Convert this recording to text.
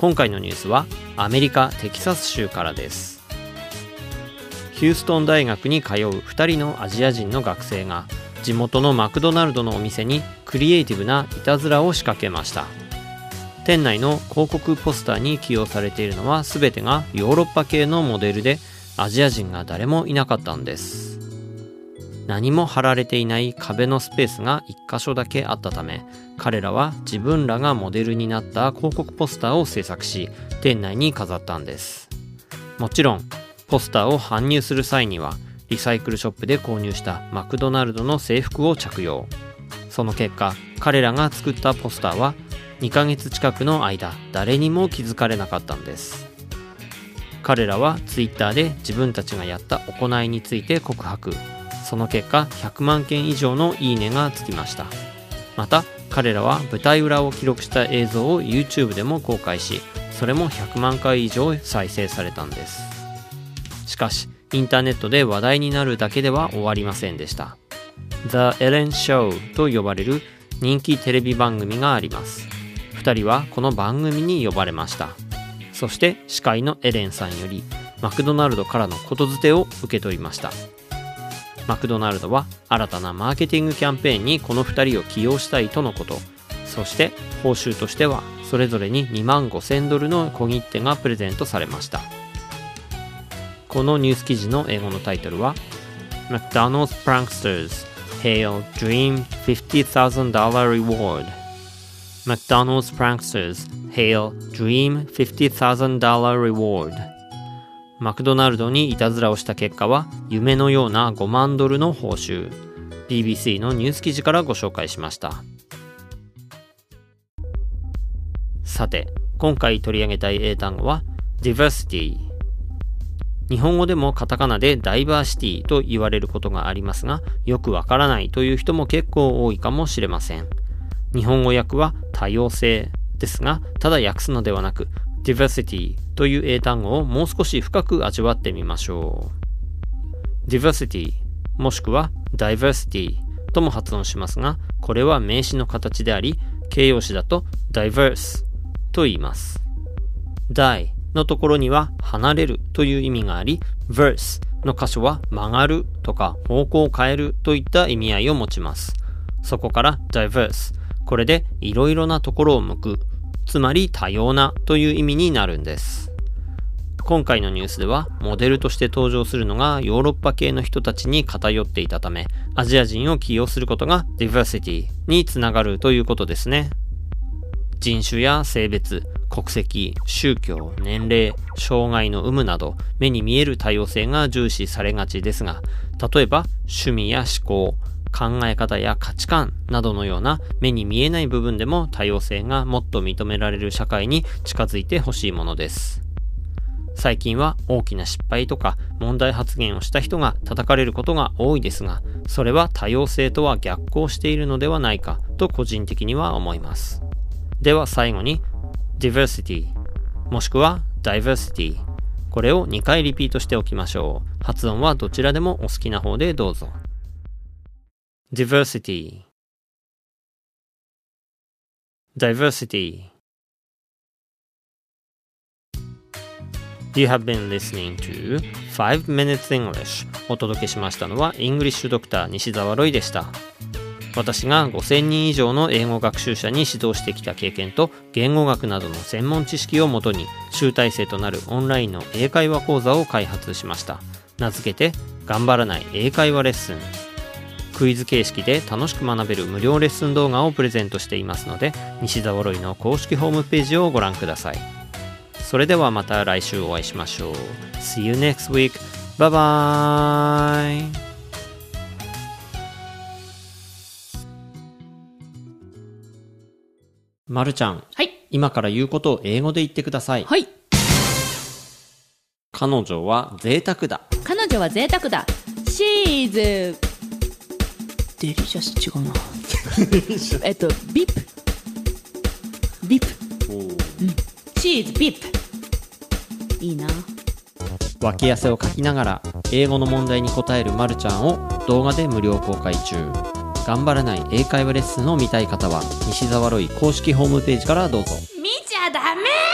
今回のニュースはアメリカ・テキサス州からです。ヒューストン大学に通う2人のアジア人の学生が地元のマクドナルドのお店にクリエイティブないたずらを仕掛けました。店内の広告ポスターに起用されているのは全てがヨーロッパ系のモデルでアジア人が誰もいなかったんです。何も貼られていない壁のスペースが1箇所だけあったため彼らは自分らがモデルになった広告ポスターを制作し店内に飾ったんです。もちろんポスターを搬入する際にはリサイクルショップで購入したマクドナルドの制服を着用。その結果彼らが作ったポスターは2ヶ月近くの間誰にも気づかれなかったんです。彼らは Twitter で自分たちがやった行いについて告白。その結果100万件以上のいいねがつきました。また彼らは舞台裏を記録した映像を YouTube でも公開しそれも100万回以上再生されたんです。しかしインターネットで話題になるだけでは終わりませんでした。The Ellen Show と呼ばれる人気テレビ番組があります。2人はこの番組に呼ばれました。そして司会のエレンさんよりマクドナルドからのことづてを受け取りました。マクドナルドは新たなマーケティングキャンペーンにこの2人を起用したいとのこと。そして報酬としてはそれぞれに2万5000ドルの小切手がプレゼントされました。このニュース記事の英語のタイトルは McDonald's Pranksters Hail Dream $50,000 Reward. McDonald's Pranksters Hail Dream $50,000 Reward. マクドナルドにいたずらをした結果は夢のような5万ドルの報酬。BBC のニュース記事からご紹介しました。さて今回取り上げたい英単語は diversity 日本語でもカタカナでダイバーシティと言われることがありますがよくわからないという人も結構多いかもしれません。日本語訳は多様性ですがただ訳すのではなく diversity という英単語をもう少し深く味わってみましょう。Diversity もしくは diversity とも発音しますがこれは名詞の形であり形容詞だと diverse と言います。Die のところには離れるという意味があり verse の箇所は曲がるとか方向を変えるといった意味合いを持ちます。そこから diverse これでいろいろなところを向くつまり多様なという意味になるんです。今回のニュースではモデルとして登場するのがヨーロッパ系の人たちに偏っていたためアジア人を起用することが diversity につながるということですね。人種や性別国籍、宗教、年齢、障害の有無など目に見える多様性が重視されがちですが、例えば趣味や思考、考え方や価値観などのような目に見えない部分でも多様性がもっと認められる社会に近づいてほしいものです。最近は大きな失敗とか問題発言をした人が叩かれることが多いですが、それは多様性とは逆行しているのではないかと個人的には思います。では最後に diversity もしくは diversity これを2回リピートしておきましょう。発音はどちらでもお好きな方でどうぞ。Diversity. Diversity. You have been listening to 5 Minutes English. お届けしましたのはイングリッシュドクター西澤ロイでした。私が5000人以上の英語学習者に指導してきた経験と言語学などの専門知識をもとに集大成となるオンラインの英会話講座を開発しました。名付けて頑張らない英会話レッスン。クイズ形式で楽しく学べる無料レッスン動画をプレゼントしていますので西澤ロイの公式ホームページをご覧くださいそれではまた来週お会いしましょう See you next week bye bye まるちゃんはい。今から言うことを英語で言ってくださいはい。彼女は贅沢だ。彼女は贅沢だ。 She's。delicious 違うな。えっと、ビップ。ビップ。チーズ、ビップ。いいな。脇汗をかきながら英語の問題に答えるまるちゃんを動画で無料公開中。頑張らない英会話レッスンを見たい方は西澤ロイ公式ホームページからどうぞ。見ちゃダメ